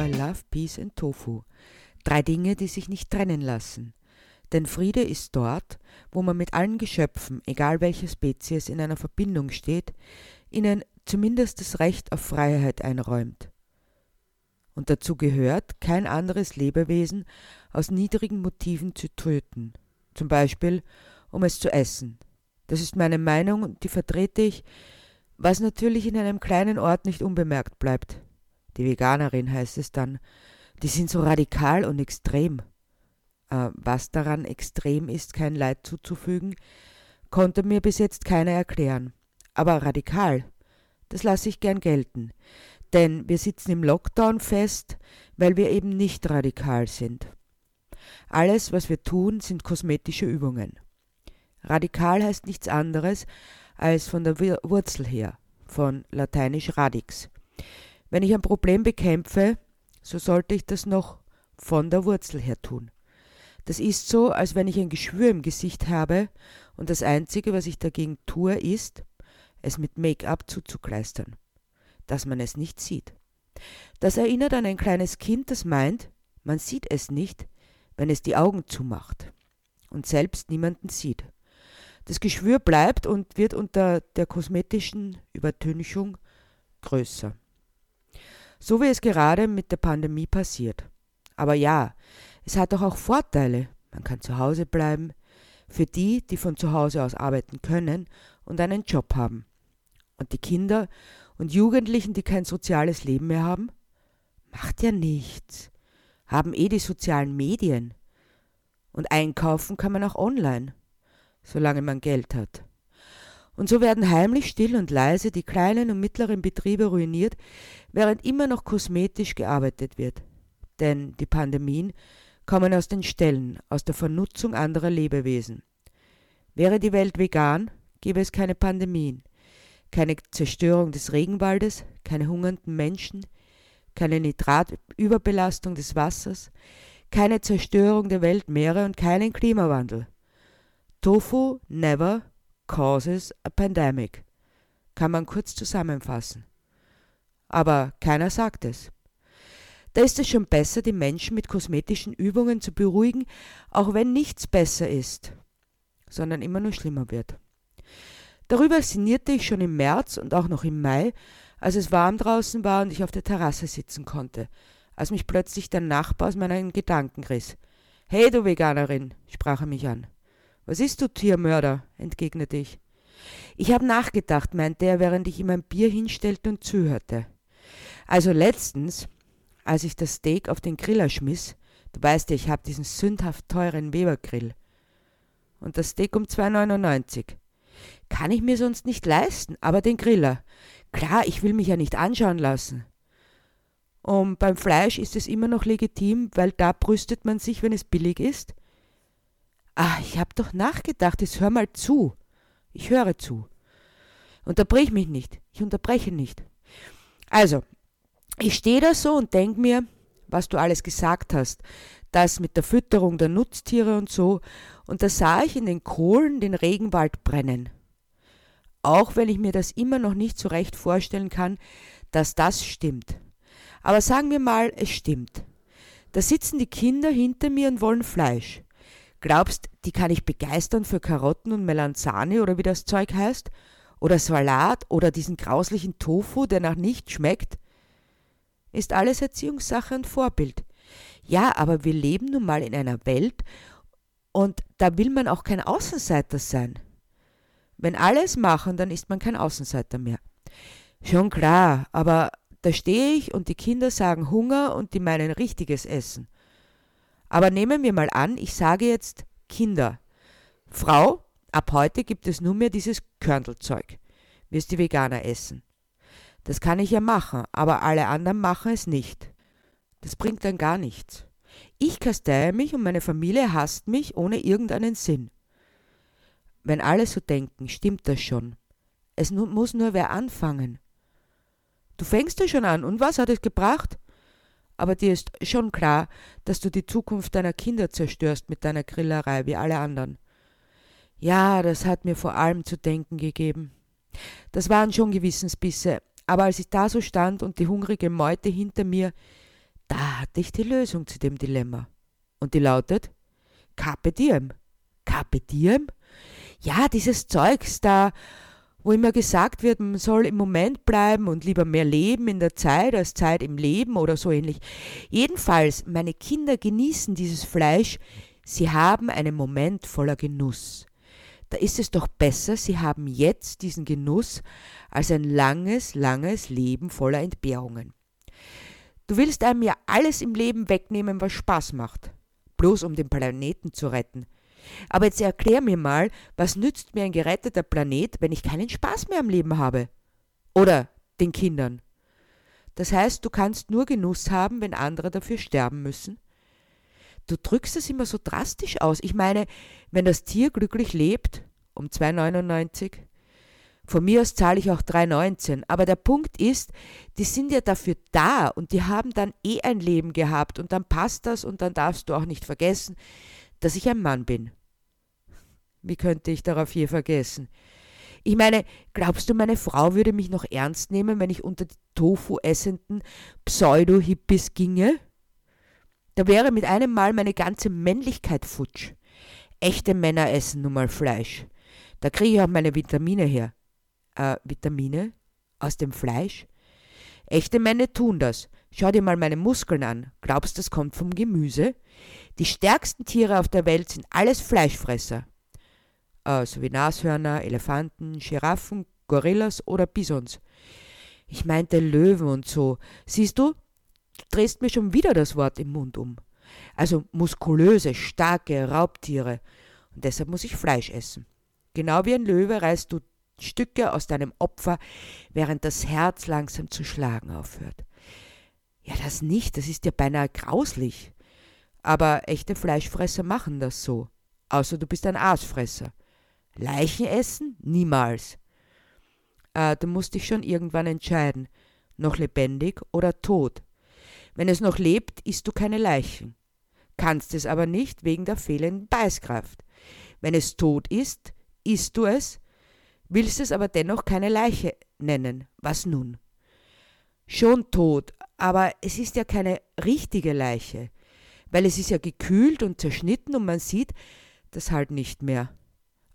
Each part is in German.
bei Love, Peace and Tofu. Drei Dinge, die sich nicht trennen lassen. Denn Friede ist dort, wo man mit allen Geschöpfen, egal welche Spezies, in einer Verbindung steht, ihnen zumindest das Recht auf Freiheit einräumt. Und dazu gehört, kein anderes Lebewesen aus niedrigen Motiven zu töten, zum Beispiel um es zu essen. Das ist meine Meinung und die vertrete ich, was natürlich in einem kleinen Ort nicht unbemerkt bleibt. Die Veganerin heißt es dann, die sind so radikal und extrem. Äh, was daran extrem ist, kein Leid zuzufügen, konnte mir bis jetzt keiner erklären. Aber radikal, das lasse ich gern gelten. Denn wir sitzen im Lockdown fest, weil wir eben nicht radikal sind. Alles, was wir tun, sind kosmetische Übungen. Radikal heißt nichts anderes als von der Wurzel her, von lateinisch radix. Wenn ich ein Problem bekämpfe, so sollte ich das noch von der Wurzel her tun. Das ist so, als wenn ich ein Geschwür im Gesicht habe und das Einzige, was ich dagegen tue, ist, es mit Make-up zuzukleistern, dass man es nicht sieht. Das erinnert an ein kleines Kind, das meint, man sieht es nicht, wenn es die Augen zumacht und selbst niemanden sieht. Das Geschwür bleibt und wird unter der kosmetischen Übertünchung größer. So wie es gerade mit der Pandemie passiert. Aber ja, es hat doch auch Vorteile. Man kann zu Hause bleiben. Für die, die von zu Hause aus arbeiten können und einen Job haben. Und die Kinder und Jugendlichen, die kein soziales Leben mehr haben, macht ja nichts. Haben eh die sozialen Medien. Und einkaufen kann man auch online, solange man Geld hat. Und so werden heimlich still und leise die kleinen und mittleren Betriebe ruiniert, während immer noch kosmetisch gearbeitet wird. Denn die Pandemien kommen aus den Ställen, aus der Vernutzung anderer Lebewesen. Wäre die Welt vegan, gäbe es keine Pandemien, keine Zerstörung des Regenwaldes, keine hungernden Menschen, keine Nitratüberbelastung des Wassers, keine Zerstörung der Weltmeere und keinen Klimawandel. Tofu never causes a pandemic, kann man kurz zusammenfassen. Aber keiner sagt es. Da ist es schon besser, die Menschen mit kosmetischen Übungen zu beruhigen, auch wenn nichts besser ist, sondern immer nur schlimmer wird. Darüber sinnierte ich schon im März und auch noch im Mai, als es warm draußen war und ich auf der Terrasse sitzen konnte, als mich plötzlich der Nachbar aus meinen Gedanken riss. Hey, du Veganerin, sprach er mich an. Was ist du Tiermörder? entgegnete ich. Ich habe nachgedacht, meinte er, während ich ihm ein Bier hinstellte und zuhörte. Also letztens, als ich das Steak auf den Griller schmiss, du weißt ja, ich habe diesen sündhaft teuren Webergrill. Und das Steak um 2,99. Kann ich mir sonst nicht leisten, aber den Griller. Klar, ich will mich ja nicht anschauen lassen. Und beim Fleisch ist es immer noch legitim, weil da brüstet man sich, wenn es billig ist. Ah, ich hab doch nachgedacht, jetzt hör mal zu. Ich höre zu. Unterbrich mich nicht. Ich unterbreche nicht. Also, ich stehe da so und denk mir, was du alles gesagt hast, das mit der Fütterung der Nutztiere und so, und da sah ich in den Kohlen den Regenwald brennen. Auch wenn ich mir das immer noch nicht so recht vorstellen kann, dass das stimmt. Aber sagen wir mal, es stimmt. Da sitzen die Kinder hinter mir und wollen Fleisch. Glaubst, die kann ich begeistern für Karotten und Melanzane oder wie das Zeug heißt? Oder Salat oder diesen grauslichen Tofu, der nach nichts schmeckt? Ist alles Erziehungssache und Vorbild. Ja, aber wir leben nun mal in einer Welt und da will man auch kein Außenseiter sein. Wenn alle es machen, dann ist man kein Außenseiter mehr. Schon klar, aber da stehe ich und die Kinder sagen Hunger und die meinen richtiges Essen. Aber nehmen wir mal an, ich sage jetzt Kinder. Frau, ab heute gibt es nur mehr dieses Körndelzeug. Wirst die Veganer essen. Das kann ich ja machen, aber alle anderen machen es nicht. Das bringt dann gar nichts. Ich kasteiere mich und meine Familie hasst mich ohne irgendeinen Sinn. Wenn alle so denken, stimmt das schon. Es muss nur wer anfangen. Du fängst ja schon an, und was hat es gebracht? Aber dir ist schon klar, dass du die Zukunft deiner Kinder zerstörst mit deiner Grillerei wie alle anderen. Ja, das hat mir vor allem zu denken gegeben. Das waren schon Gewissensbisse, aber als ich da so stand und die hungrige Meute hinter mir, Da hatte ich die Lösung zu dem Dilemma. Und die lautet Carpe diem. Carpe diem? Ja, dieses Zeugs da, wo immer gesagt wird, man soll im Moment bleiben und lieber mehr leben in der Zeit als Zeit im Leben oder so ähnlich. Jedenfalls, meine Kinder genießen dieses Fleisch, sie haben einen Moment voller Genuss. Da ist es doch besser, sie haben jetzt diesen Genuss als ein langes, langes Leben voller Entbehrungen. Du willst einem ja alles im Leben wegnehmen, was Spaß macht, bloß um den Planeten zu retten. Aber jetzt erklär mir mal, was nützt mir ein geretteter Planet, wenn ich keinen Spaß mehr am Leben habe? Oder den Kindern. Das heißt, du kannst nur Genuss haben, wenn andere dafür sterben müssen? Du drückst es immer so drastisch aus. Ich meine, wenn das Tier glücklich lebt, um 2,99, von mir aus zahle ich auch 3,19. Aber der Punkt ist, die sind ja dafür da und die haben dann eh ein Leben gehabt und dann passt das und dann darfst du auch nicht vergessen, dass ich ein Mann bin. Wie könnte ich darauf je vergessen? Ich meine, glaubst du, meine Frau würde mich noch ernst nehmen, wenn ich unter die Tofu essenden Pseudo-Hippies ginge? Da wäre mit einem Mal meine ganze Männlichkeit futsch. Echte Männer essen nun mal Fleisch. Da kriege ich auch meine Vitamine her. Äh, Vitamine? Aus dem Fleisch? Echte Männer tun das. Schau dir mal meine Muskeln an. Glaubst, du, das kommt vom Gemüse? Die stärksten Tiere auf der Welt sind alles Fleischfresser. Äh, so wie Nashörner, Elefanten, Giraffen, Gorillas oder Bisons. Ich meinte Löwen und so. Siehst du, du drehst mir schon wieder das Wort im Mund um. Also muskulöse, starke Raubtiere. Und deshalb muss ich Fleisch essen. Genau wie ein Löwe reißt du Stücke aus deinem Opfer, während das Herz langsam zu schlagen aufhört. Ja, das nicht, das ist ja beinahe grauslich. Aber echte Fleischfresser machen das so. Außer du bist ein Aasfresser. Leichen essen? Niemals. Äh, du musst dich schon irgendwann entscheiden. Noch lebendig oder tot. Wenn es noch lebt, isst du keine Leichen. Kannst es aber nicht wegen der fehlenden Beißkraft. Wenn es tot ist, isst du es, willst es aber dennoch keine Leiche nennen. Was nun? Schon tot, aber es ist ja keine richtige Leiche, weil es ist ja gekühlt und zerschnitten und man sieht das halt nicht mehr.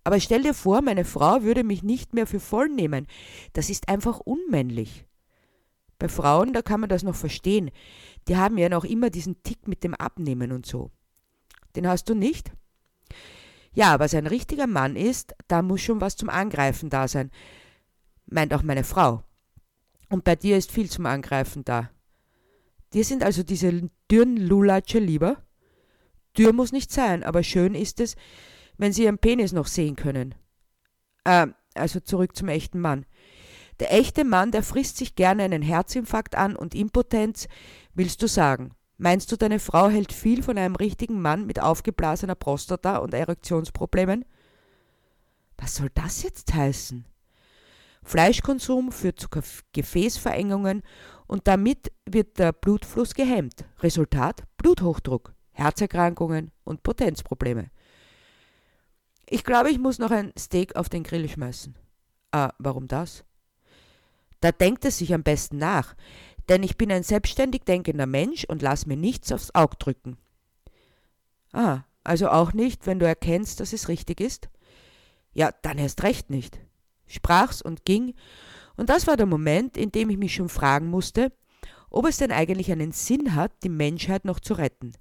Aber stell dir vor, meine Frau würde mich nicht mehr für voll nehmen. Das ist einfach unmännlich. Bei Frauen, da kann man das noch verstehen. Die haben ja noch immer diesen Tick mit dem Abnehmen und so. Den hast du nicht? Ja, was ein richtiger Mann ist, da muss schon was zum Angreifen da sein. Meint auch meine Frau. Und bei dir ist viel zum Angreifen da. Dir sind also diese dürren Lulatsche lieber? Dürr muss nicht sein, aber schön ist es, wenn sie ihren Penis noch sehen können. Äh, also zurück zum echten Mann. Der echte Mann, der frisst sich gerne einen Herzinfarkt an und Impotenz, willst du sagen. Meinst du, deine Frau hält viel von einem richtigen Mann mit aufgeblasener Prostata und Erektionsproblemen? Was soll das jetzt heißen? Fleischkonsum führt zu Gefäßverengungen und damit wird der Blutfluss gehemmt. Resultat Bluthochdruck, Herzerkrankungen und Potenzprobleme. Ich glaube, ich muss noch ein Steak auf den Grill schmeißen. Ah, warum das? Da denkt es sich am besten nach denn ich bin ein selbstständig denkender Mensch und lass mir nichts aufs Auge drücken. Ah, also auch nicht, wenn du erkennst, dass es richtig ist? Ja, dann erst recht nicht. Sprach's und ging, und das war der Moment, in dem ich mich schon fragen musste, ob es denn eigentlich einen Sinn hat, die Menschheit noch zu retten.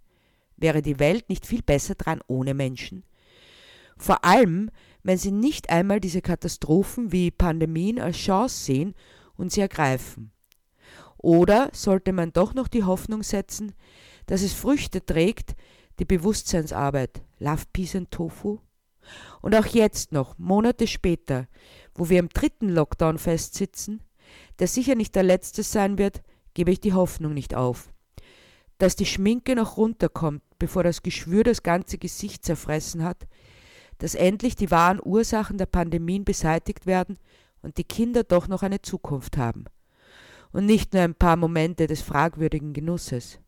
Wäre die Welt nicht viel besser dran ohne Menschen? Vor allem, wenn sie nicht einmal diese Katastrophen wie Pandemien als Chance sehen und sie ergreifen. Oder sollte man doch noch die Hoffnung setzen, dass es Früchte trägt, die Bewusstseinsarbeit, Love, Peace and Tofu? Und auch jetzt noch, Monate später, wo wir im dritten Lockdown festsitzen, der sicher nicht der letzte sein wird, gebe ich die Hoffnung nicht auf. Dass die Schminke noch runterkommt, bevor das Geschwür das ganze Gesicht zerfressen hat, dass endlich die wahren Ursachen der Pandemien beseitigt werden und die Kinder doch noch eine Zukunft haben und nicht nur ein paar Momente des fragwürdigen Genusses.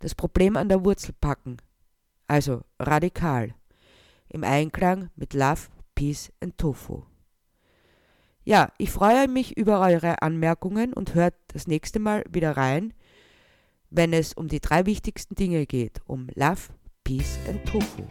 Das Problem an der Wurzel packen, also radikal, im Einklang mit Love, Peace and Tofu. Ja, ich freue mich über eure Anmerkungen und hört das nächste Mal wieder rein, wenn es um die drei wichtigsten Dinge geht, um Love, Peace and Tofu.